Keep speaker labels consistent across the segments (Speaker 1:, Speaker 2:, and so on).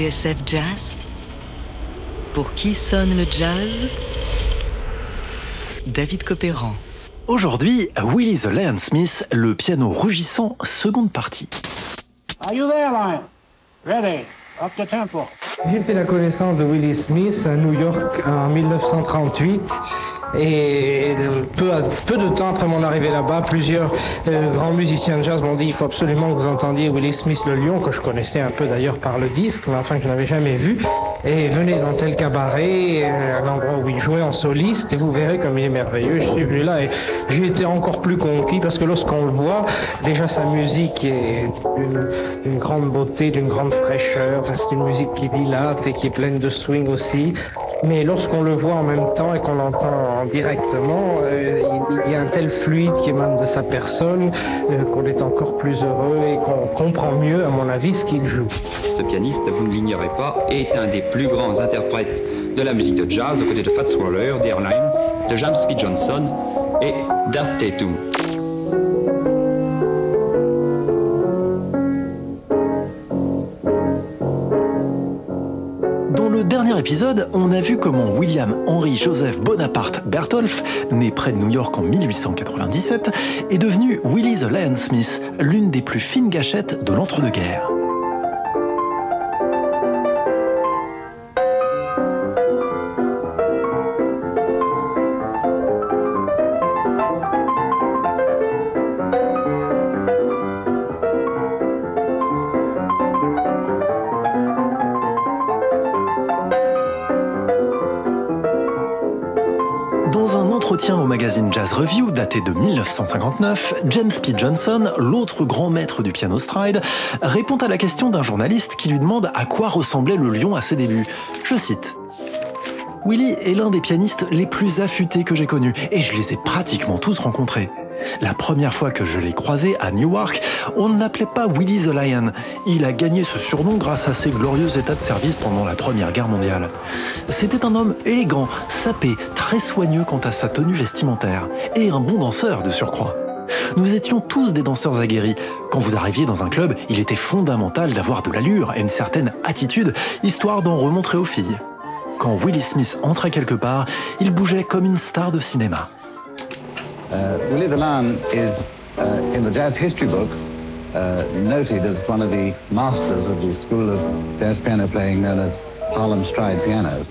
Speaker 1: TSF Jazz Pour qui sonne le jazz? David Copéran.
Speaker 2: Aujourd'hui, Willie the Lion Smith, le piano rugissant, seconde partie.
Speaker 3: Are you there, Lion? Ready. Up the tempo.
Speaker 4: J'ai fait la connaissance de Willie Smith à New York en 1938. Et peu, peu de temps après mon arrivée là-bas, plusieurs euh, grands musiciens de jazz m'ont dit il faut absolument que vous entendiez Willie Smith le Lion, que je connaissais un peu d'ailleurs par le disque, mais enfin que je n'avais jamais vu. Et venez dans tel cabaret, euh, à l'endroit où il jouait en soliste, et vous verrez comme il est merveilleux. Je suis venu là et j'ai été encore plus conquis parce que lorsqu'on le voit, déjà sa musique est d'une grande beauté, d'une grande fraîcheur. C'est une musique qui dilate et qui est pleine de swing aussi. Mais lorsqu'on le voit en même temps et qu'on l'entend directement, euh, il, y a un tel fluide qui émane de sa personne euh, qu'on est encore plus heureux et qu'on comprend mieux, à mon avis, ce qu'il joue.
Speaker 5: Ce pianiste, vous ne l'ignorez pas, est un des plus grands interprètes de la musique de jazz aux côtés de Fats Waller, The Airlines, de James P. Johnson et d'Art Tatum.
Speaker 2: Épisode, on a vu comment William Henry Joseph Bonaparte Bertolf, né près de New York en 1897, est devenu Willie the Lion Smith, l'une des plus fines gâchettes de l'entre-deux-guerres. Au magazine Jazz Review daté de 1959, James P. Johnson, l'autre grand maître du piano stride, répond à la question d'un journaliste qui lui demande à quoi ressemblait le lion à ses débuts. Je cite. Willie est l'un des pianistes les plus affûtés que j'ai connus, et je les ai pratiquement tous rencontrés. La première fois que je l'ai croisé à Newark, on ne l'appelait pas Willie the Lion. Il a gagné ce surnom grâce à ses glorieux états de service pendant la Première Guerre mondiale. C'était un homme élégant, sapé, très soigneux quant à sa tenue vestimentaire, et un bon danseur de surcroît. Nous étions tous des danseurs aguerris. Quand vous arriviez dans un club, il était fondamental d'avoir de l'allure et une certaine attitude, histoire d'en remontrer aux filles. Quand Willie Smith entrait quelque part, il bougeait comme une star de cinéma.
Speaker 6: Uh, Willie the Lion is, uh, in the jazz history books, uh, noted as one of the masters of the school of jazz piano playing known as Harlem Stride piano.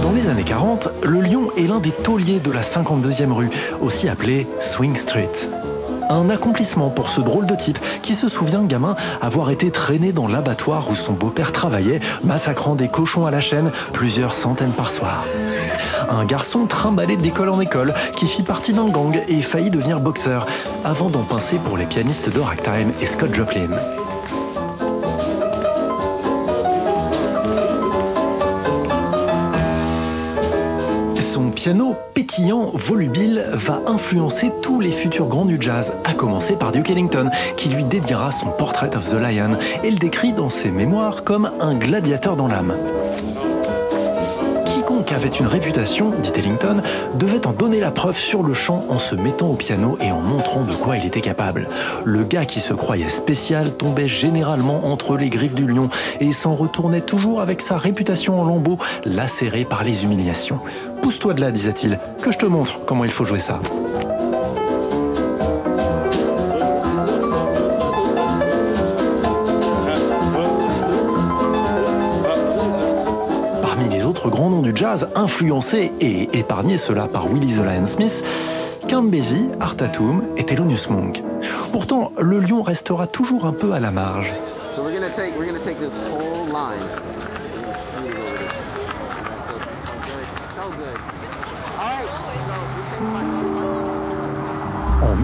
Speaker 2: Dans les années 40, le Lion est l'un des tauliers de la 52e rue, aussi appelée Swing Street. Un accomplissement pour ce drôle de type qui se souvient, gamin, avoir été traîné dans l'abattoir où son beau-père travaillait, massacrant des cochons à la chaîne plusieurs centaines par soir. Un garçon trimballé d'école en école qui fit partie d'un gang et faillit devenir boxeur, avant d'en pincer pour les pianistes de Ragtime et Scott Joplin. Piano pétillant, volubile, va influencer tous les futurs grands du jazz, à commencer par Duke Ellington, qui lui dédiera son Portrait of the Lion et le décrit dans ses mémoires comme un gladiateur dans l'âme Quiconque avait une réputation, dit Ellington, devait en donner la preuve sur le champ en se mettant au piano et en montrant de quoi il était capable. Le gars qui se croyait spécial tombait généralement entre les griffes du lion et s'en retournait toujours avec sa réputation en lambeaux, lacérée par les humiliations. Pousse-toi de là, disait-il, que je te montre comment il faut jouer ça. Parmi les autres grands noms du jazz, influencés et épargnés cela par Willie the Lion Smith, Count Art Tatum et Thelonious Monk. Pourtant, le lion restera toujours un peu à la marge.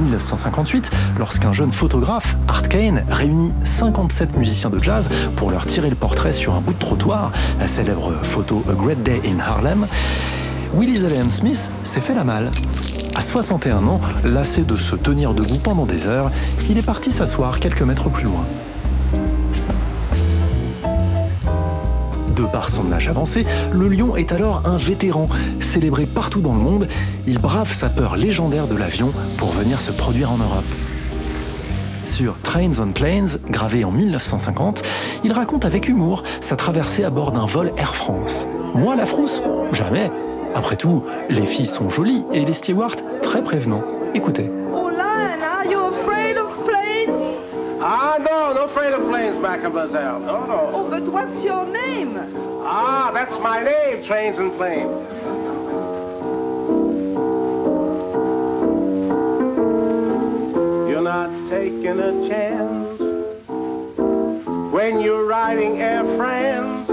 Speaker 2: 1958, lorsqu'un jeune photographe, Art Kane, réunit 57 musiciens de jazz pour leur tirer le portrait sur un bout de trottoir, la célèbre photo A Great Day in Harlem, Willie Zallian Smith s'est fait la malle. À 61 ans, lassé de se tenir debout pendant des heures, il est parti s'asseoir quelques mètres plus loin. De par son âge avancé, le lion est alors un vétéran, célébré partout dans le monde. Il brave sa peur légendaire de l'avion pour venir se produire en Europe. Sur Trains on Planes, gravé en 1950, il raconte avec humour sa traversée à bord d'un vol Air France. Moi, la frousse Jamais. Après tout, les filles sont jolies et les stewards très prévenants. Écoutez.
Speaker 7: Oh,
Speaker 3: Ah, no, no afraid of planes, mademoiselle. No, no.
Speaker 7: Oh, but what's your name?
Speaker 3: Ah, that's my name, Trains and Planes. You're not taking a chance when you're riding Air France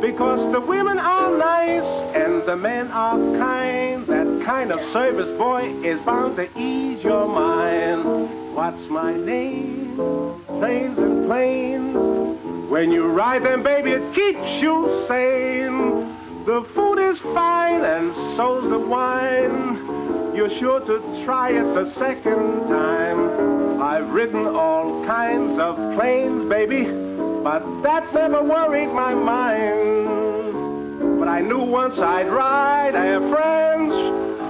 Speaker 3: because the women are nice and the men are kind. That kind of service, boy, is bound to ease your mind. What's my name? Planes and planes. When you ride them, baby, it keeps you sane. The food is fine and so's the wine. You're sure to try it the second time. I've ridden all kinds of planes, baby, but that never worried my mind. But I knew once I'd ride Air France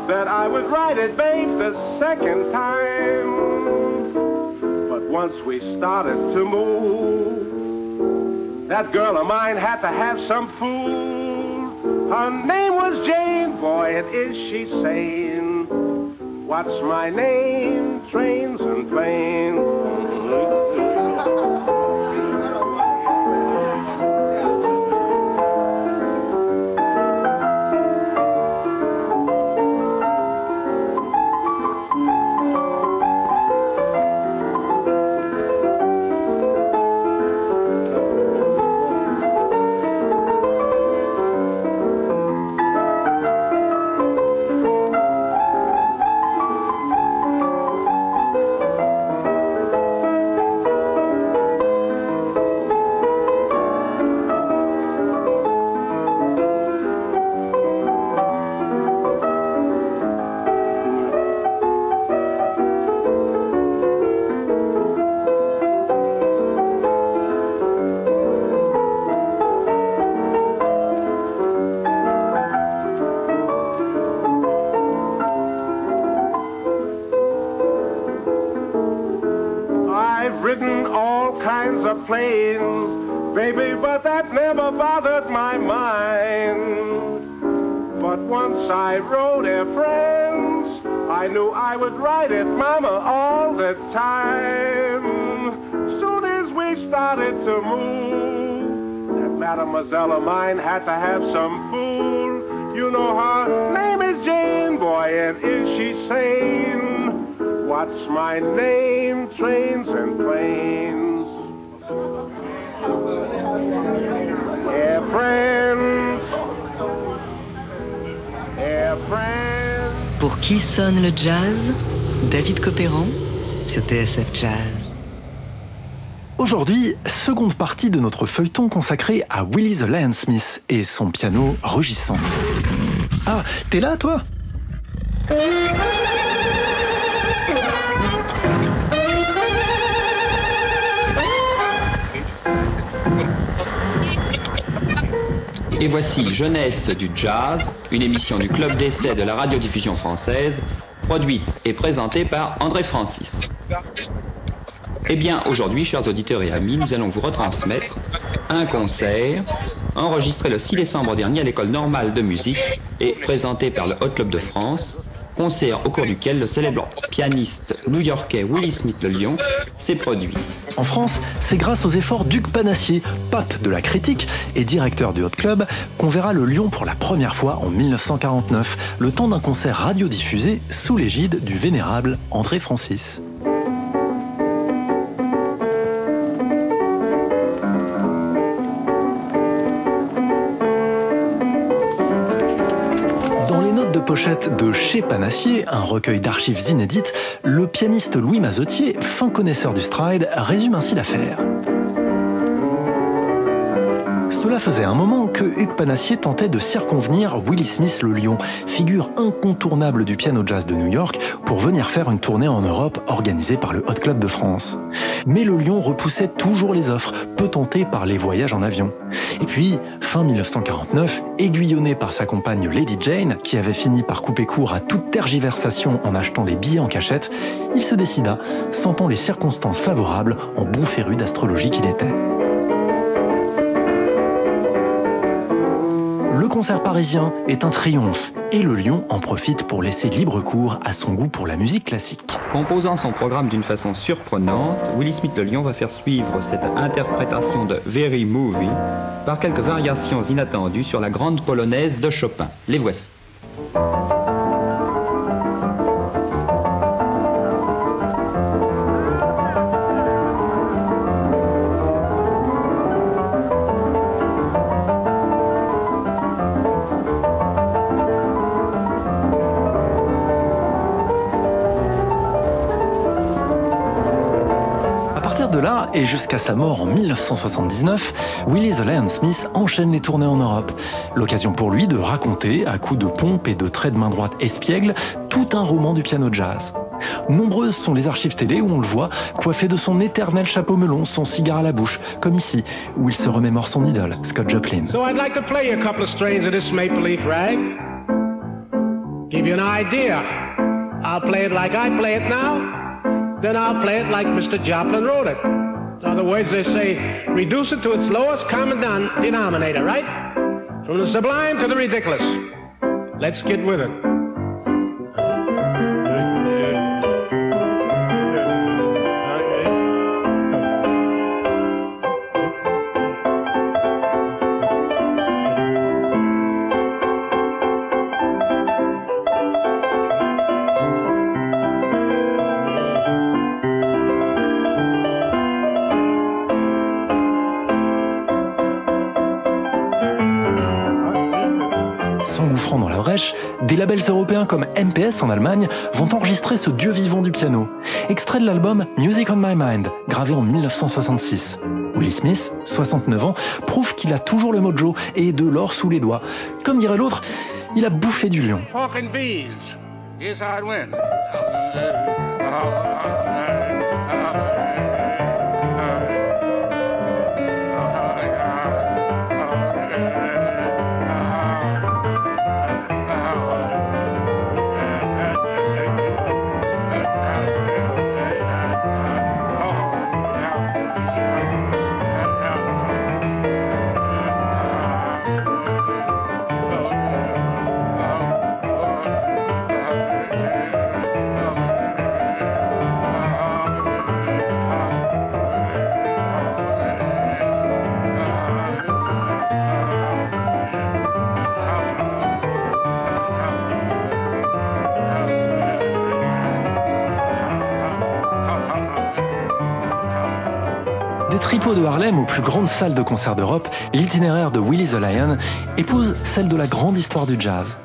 Speaker 3: that I would ride it, babe, the second time. But once we started to move, that girl of mine had to have some food. Her name was Jane, boy, and is she sane? What's my name? Trains and planes. I rode Air friends. I knew I would ride it, mama, all the time. Soon as we started to move, that mademoiselle of mine had to have some fool. You know her name is Jane, boy, and is she sane? What's my name? Trains and planes. Air France.
Speaker 1: Pour qui sonne le jazz? David Copéran sur TSF Jazz.
Speaker 2: Aujourd'hui, seconde partie de notre feuilleton consacré à Willie the Lion Smith et son piano rugissant. Ah, t'es là toi?
Speaker 5: Et voici Jeunesse du Jazz, une émission du club d'essai de la radiodiffusion française, produite et présentée par André Francis. Eh bien, aujourd'hui, chers auditeurs et amis, nous allons vous retransmettre un concert enregistré le 6 décembre dernier à l'école normale de musique et présenté par le Hot Club de France, concert au cours duquel le célèbre pianiste new-yorkais Willie Smith le Lion s'est produit.
Speaker 2: En France, c'est grâce aux efforts d'Hugues Panassier, pape de la critique et directeur du Hot Club, qu'on verra le Lion pour la première fois en 1949, le temps d'un concert radiodiffusé sous l'égide du vénérable André Francis. Pochette de Chez Panassier, un recueil d'archives inédites, le pianiste Louis Mazotier, fin connaisseur du stride, résume ainsi l'affaire. Cela faisait un moment que Hugues Panassier tentait de circonvenir Willie Smith le Lion, figure incontournable du piano jazz de New York, pour venir faire une tournée en Europe organisée par le Hot Club de France. Mais le Lion repoussait toujours les offres, peu tenté par les voyages en avion. Et puis, fin Fin 1949, aiguillonné par sa compagne Lady Jane, qui avait fini par couper court à toute tergiversation en achetant les billets en cachette, il se décida, sentant les circonstances favorables en bon féru d'astrologie qu'il était. Le concert parisien est un triomphe et le Lion en profite pour laisser libre cours à son goût pour la musique classique.
Speaker 5: Composant son programme d'une façon surprenante, Willie Smith le Lion va faire suivre cette interprétation de Very Movie par quelques variations inattendues sur la grande polonaise de Chopin. Les voici.
Speaker 2: Et jusqu'à sa mort en 1979, Willie the Lion Smith enchaîne les tournées en Europe. L'occasion pour lui de raconter, à coups de pompe et de traits de main droite espiègle, tout un roman du piano jazz. Nombreuses sont les archives télé où on le voit coiffé de son éternel chapeau melon, son cigare à la bouche, comme ici, où il se remémore son idole, Scott Joplin.
Speaker 3: So I'd like to play a couple of strains of this maple leaf rag. Give you an idea. I'll play it like I play it now. then I'll play it like Mr. Joplin wrote it. In other words, they say, reduce it to its lowest common denominator, right? From the sublime to the ridiculous. Let's get with it.
Speaker 2: Des labels européens comme MPS en Allemagne vont enregistrer ce dieu vivant du piano. Extrait de l'album Music on My Mind, gravé en 1966. Willie Smith, 69 ans, prouve qu'il a toujours le mojo et de l'or sous les doigts. Comme dirait l'autre, il a bouffé du lion. De Harlem aux plus grandes salles de concert d'Europe, l'itinéraire de Willie the Lion épouse celle de la grande histoire du jazz.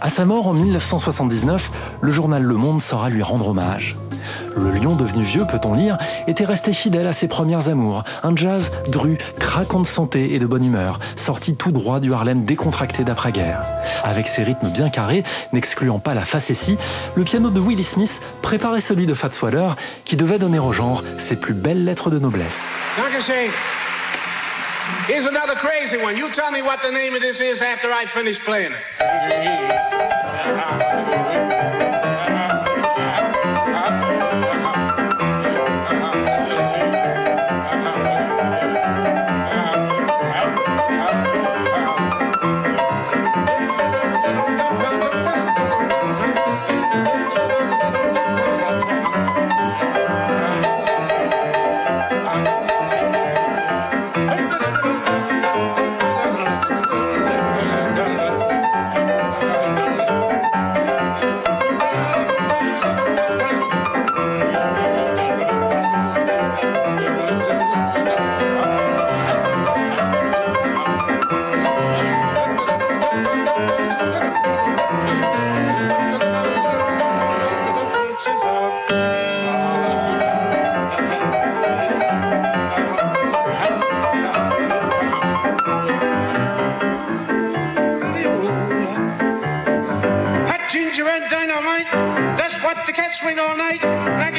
Speaker 2: À sa mort en 1979, le journal Le Monde saura lui rendre hommage. Le lion devenu vieux, peut-on lire, était resté fidèle à ses premières amours. Un jazz dru, craquant de santé et de bonne humeur, sorti tout droit du Harlem décontracté d'après-guerre. Avec ses rythmes bien carrés, n'excluant pas la facétie, le piano de Willie Smith préparait celui de Fats Waller, qui devait donner au genre ses plus belles lettres de noblesse.
Speaker 3: Here's another crazy one. You tell me what the name of this is after I finish playing it.
Speaker 8: swing all night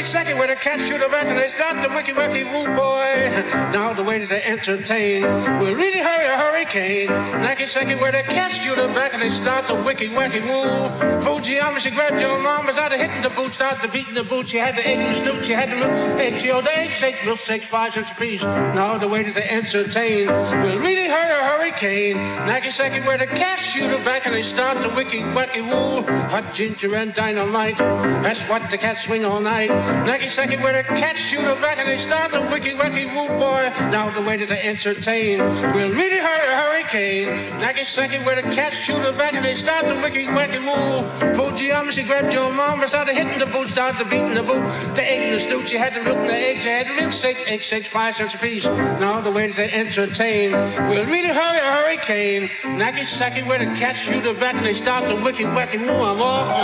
Speaker 3: Nagasaki where the cats shoot back and they start the wicky wacky woo boy. Now the waiters they entertain will really hurry a hurricane. Nagasaki where the cats shoot back and they start the wicky wacky woo. Fujiyama she grabbed your mom, started hitting the boot, started beating the boot. She had the egg and she had the milk, egg, she the egg, shake, milk, shake, five cents a piece. Now the waiters they entertain will really hurry a hurricane. Nagasaki where the cats shoot back and they start the wicky wacky woo. Hot ginger and dynamite, that's what the cats swing all night. Nagasaki where the cats shoot back and they start the wicky wacky woo boy. Now the waiters they entertain will really hurry a hurricane. Nagasaki where the cats shoot back and they start the wicky wacky woo. Fujiyama she grabbed your mom and started hitting the boot, started beating the boot. The egg and the snoot, you had the milk and the eggs, you had the rinse steaks, egg steaks, five cents a piece. Now the waiters they entertain will really hurry a hurricane. Nagasaki where the cats shoot back and they start the wicky wacky woo. I'm off.